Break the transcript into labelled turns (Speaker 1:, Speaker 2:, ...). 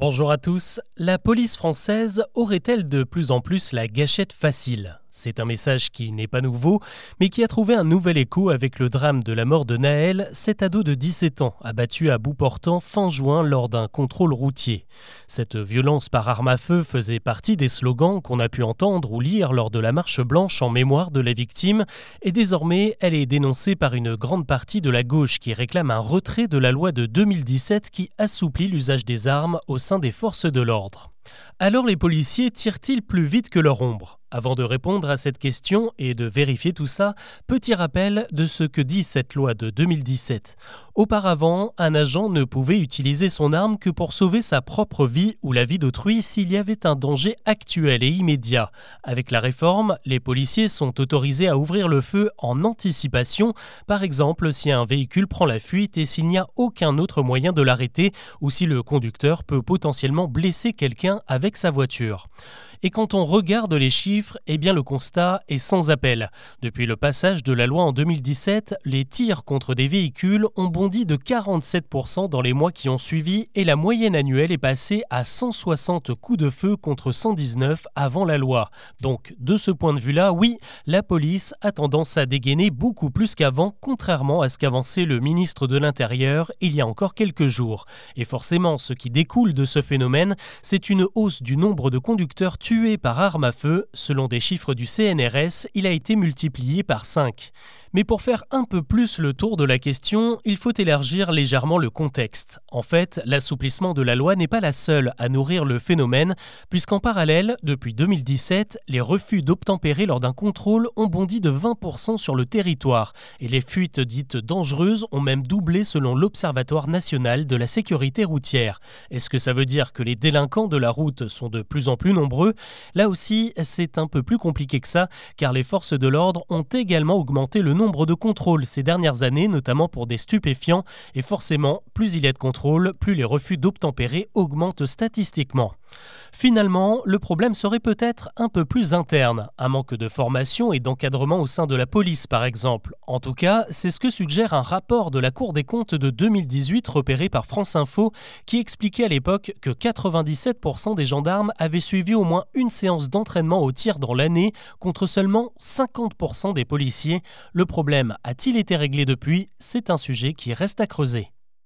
Speaker 1: Bonjour à tous. La police française aurait-elle de plus en plus la gâchette facile? C'est un message qui n'est pas nouveau, mais qui a trouvé un nouvel écho avec le drame de la mort de Naël, cet ado de 17 ans, abattu à bout portant fin juin lors d'un contrôle routier. Cette violence par arme à feu faisait partie des slogans qu'on a pu entendre ou lire lors de la marche blanche en mémoire de la victime, et désormais elle est dénoncée par une grande partie de la gauche qui réclame un retrait de la loi de 2017 qui assouplit l'usage des armes au sein des forces de l'ordre. Alors les policiers tirent-ils plus vite que leur ombre? Avant de répondre à cette question et de vérifier tout ça, petit rappel de ce que dit cette loi de 2017. Auparavant, un agent ne pouvait utiliser son arme que pour sauver sa propre vie ou la vie d'autrui s'il y avait un danger actuel et immédiat. Avec la réforme, les policiers sont autorisés à ouvrir le feu en anticipation, par exemple si un véhicule prend la fuite et s'il n'y a aucun autre moyen de l'arrêter ou si le conducteur peut potentiellement blesser quelqu'un avec sa voiture. Et quand on regarde les chiffres, eh bien le constat est sans appel. Depuis le passage de la loi en 2017, les tirs contre des véhicules ont bondi de 47% dans les mois qui ont suivi et la moyenne annuelle est passée à 160 coups de feu contre 119 avant la loi. Donc de ce point de vue-là, oui, la police a tendance à dégainer beaucoup plus qu'avant, contrairement à ce qu'avançait le ministre de l'Intérieur il y a encore quelques jours. Et forcément, ce qui découle de ce phénomène, c'est une hausse du nombre de conducteurs tué par arme à feu, selon des chiffres du CNRS, il a été multiplié par 5. Mais pour faire un peu plus le tour de la question, il faut élargir légèrement le contexte. En fait, l'assouplissement de la loi n'est pas la seule à nourrir le phénomène, puisqu'en parallèle, depuis 2017, les refus d'obtempérer lors d'un contrôle ont bondi de 20% sur le territoire, et les fuites dites dangereuses ont même doublé selon l'Observatoire national de la sécurité routière. Est-ce que ça veut dire que les délinquants de route sont de plus en plus nombreux Là aussi, c'est un peu plus compliqué que ça, car les forces de l'ordre ont également augmenté le nombre de contrôles ces dernières années, notamment pour des stupéfiants, et forcément, plus il y a de contrôles, plus les refus d'obtempérer augmentent statistiquement. Finalement, le problème serait peut-être un peu plus interne, un manque de formation et d'encadrement au sein de la police par exemple. En tout cas, c'est ce que suggère un rapport de la Cour des comptes de 2018 repéré par France Info qui expliquait à l'époque que 97% des gendarmes avaient suivi au moins une séance d'entraînement au tir dans l'année contre seulement 50% des policiers. Le problème a-t-il été réglé depuis? C'est un sujet qui reste à creuser.